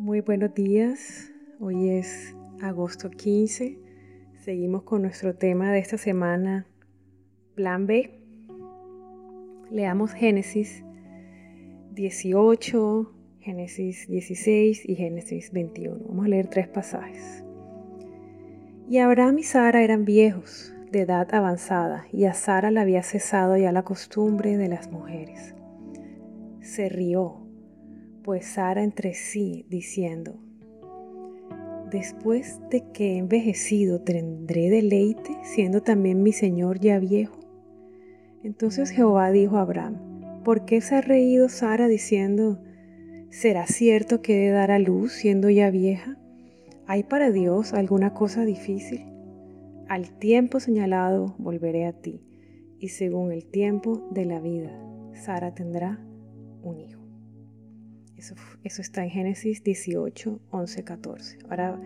Muy buenos días, hoy es agosto 15, seguimos con nuestro tema de esta semana, Plan B. Leamos Génesis 18, Génesis 16 y Génesis 21. Vamos a leer tres pasajes. Y Abraham y Sara eran viejos, de edad avanzada, y a Sara le había cesado ya la costumbre de las mujeres. Se rió pues Sara entre sí, diciendo, Después de que he envejecido, ¿tendré deleite, siendo también mi Señor ya viejo? Entonces Jehová dijo a Abraham, ¿por qué se ha reído Sara diciendo, ¿será cierto que he de dar a luz siendo ya vieja? ¿Hay para Dios alguna cosa difícil? Al tiempo señalado volveré a ti, y según el tiempo de la vida, Sara tendrá un hijo. Eso, está en Génesis 18, 11, 14. Ahora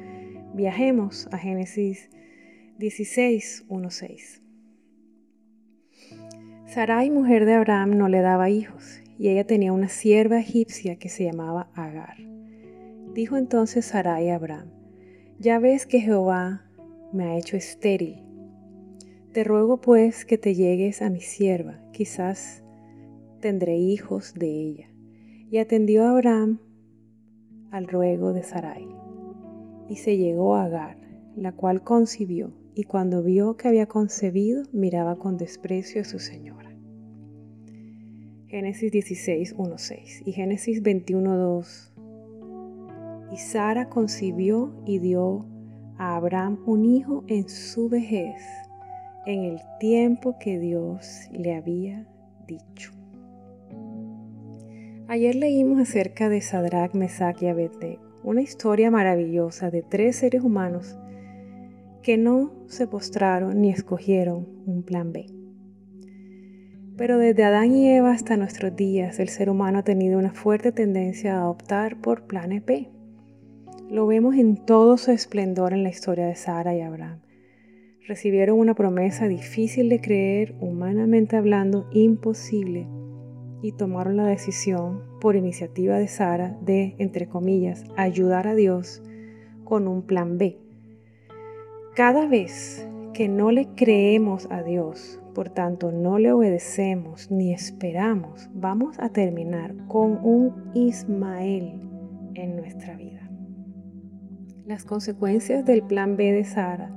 viajemos a Génesis 16, 1, 6. Sarai, mujer de Abraham, no le daba hijos, y ella tenía una sierva egipcia que se llamaba Agar. Dijo entonces Sarai a Abraham, ya ves que Jehová me ha hecho estéril. Te ruego pues que te llegues a mi sierva, quizás tendré hijos de ella. Y atendió a Abraham al ruego de Sarai. Y se llegó a Agar, la cual concibió, y cuando vio que había concebido, miraba con desprecio a su señora. Génesis 16, 1, 6 y Génesis 21, 2. Y Sara concibió y dio a Abraham un hijo en su vejez, en el tiempo que Dios le había dicho. Ayer leímos acerca de Sadrach, Mesach y Abednego, una historia maravillosa de tres seres humanos que no se postraron ni escogieron un plan B. Pero desde Adán y Eva hasta nuestros días, el ser humano ha tenido una fuerte tendencia a optar por planes B. Lo vemos en todo su esplendor en la historia de Sara y Abraham. Recibieron una promesa difícil de creer, humanamente hablando, imposible y tomaron la decisión, por iniciativa de Sara, de, entre comillas, ayudar a Dios con un plan B. Cada vez que no le creemos a Dios, por tanto no le obedecemos ni esperamos, vamos a terminar con un Ismael en nuestra vida. Las consecuencias del plan B de Sara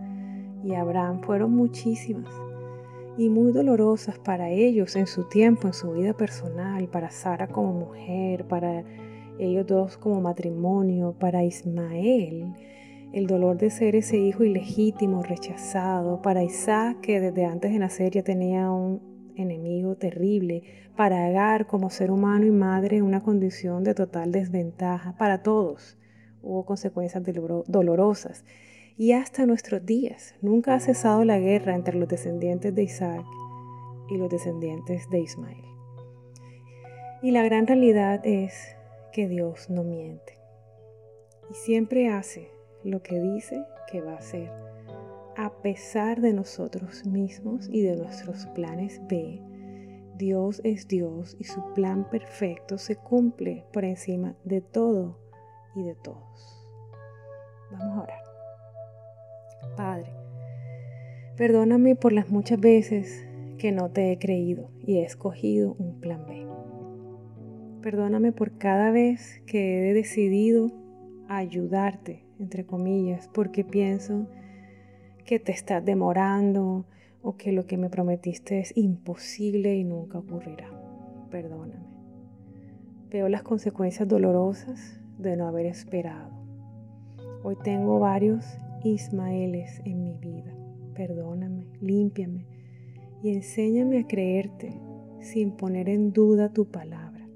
y Abraham fueron muchísimas y muy dolorosas para ellos en su tiempo, en su vida personal, para Sara como mujer, para ellos dos como matrimonio, para Ismael, el dolor de ser ese hijo ilegítimo, rechazado, para Isaac que desde antes de nacer ya tenía un enemigo terrible, para Agar como ser humano y madre en una condición de total desventaja, para todos. Hubo consecuencias dolorosas y hasta nuestros días. Nunca ha cesado la guerra entre los descendientes de Isaac y los descendientes de Ismael. Y la gran realidad es que Dios no miente y siempre hace lo que dice que va a hacer, a pesar de nosotros mismos y de nuestros planes B. Dios es Dios y su plan perfecto se cumple por encima de todo y de todos. Vamos a orar. Padre, perdóname por las muchas veces que no te he creído y he escogido un plan B. Perdóname por cada vez que he decidido ayudarte, entre comillas, porque pienso que te estás demorando o que lo que me prometiste es imposible y nunca ocurrirá. Perdóname. Veo las consecuencias dolorosas de no haber esperado. Hoy tengo varios Ismaeles en mi vida. Perdóname, límpiame y enséñame a creerte sin poner en duda tu palabra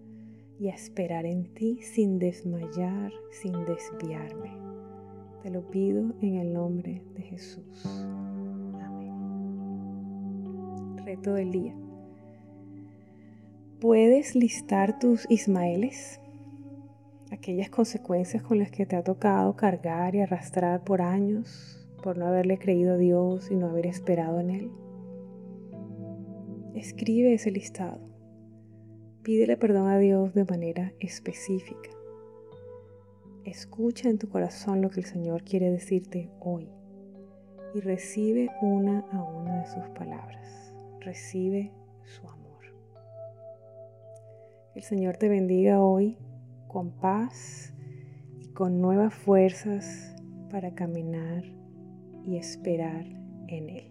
y a esperar en ti sin desmayar, sin desviarme. Te lo pido en el nombre de Jesús. Amén. Reto del día. ¿Puedes listar tus Ismaeles? aquellas consecuencias con las que te ha tocado cargar y arrastrar por años, por no haberle creído a Dios y no haber esperado en Él. Escribe ese listado. Pídele perdón a Dios de manera específica. Escucha en tu corazón lo que el Señor quiere decirte hoy y recibe una a una de sus palabras. Recibe su amor. El Señor te bendiga hoy con paz y con nuevas fuerzas para caminar y esperar en Él.